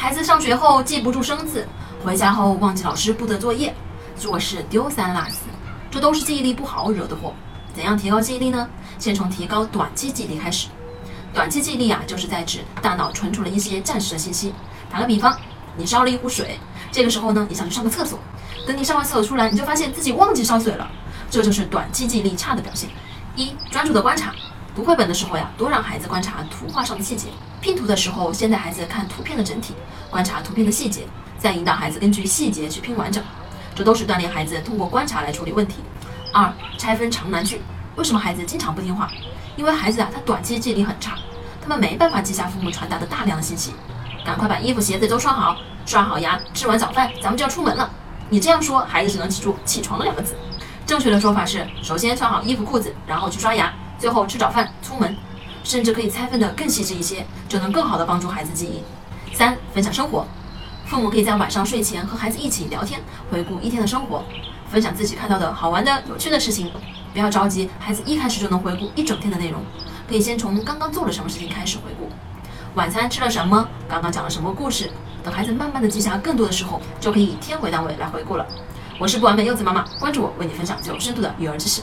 孩子上学后记不住生字，回家后忘记老师布的作业，做事丢三落四，这都是记忆力不好惹的祸。怎样提高记忆力呢？先从提高短期记忆力开始。短期记忆力啊，就是在指大脑存储了一些暂时的信息。打个比方，你烧了一壶水，这个时候呢，你想去上个厕所，等你上完厕所出来，你就发现自己忘记烧水了，这就是短期记忆力差的表现。一、专注的观察，读绘本的时候呀，多让孩子观察图画上的细节；拼图的时候，先带孩子看图片的整体，观察图片的细节，再引导孩子根据细节去拼完整。这都是锻炼孩子通过观察来处理问题。二、拆分长难句，为什么孩子经常不听话？因为孩子啊，他短期记忆力很差，他们没办法记下父母传达的大量的信息。赶快把衣服鞋子都穿好，刷好牙，吃完早饭，咱们就要出门了。你这样说，孩子只能记住“起床”两个字。正确的说法是：首先穿好衣服裤子，然后去刷牙，最后吃早饭出门。甚至可以拆分的更细致一些，就能更好的帮助孩子记忆。三、分享生活，父母可以在晚上睡前和孩子一起聊天，回顾一天的生活，分享自己看到的好玩的、有趣的事情。不要着急，孩子一开始就能回顾一整天的内容，可以先从刚刚做了什么事情开始回顾。晚餐吃了什么？刚刚讲了什么故事？等孩子慢慢的记下更多的时候，就可以以天为单位来回顾了。我是不完美柚子妈妈，关注我，为你分享最有深度的育儿知识。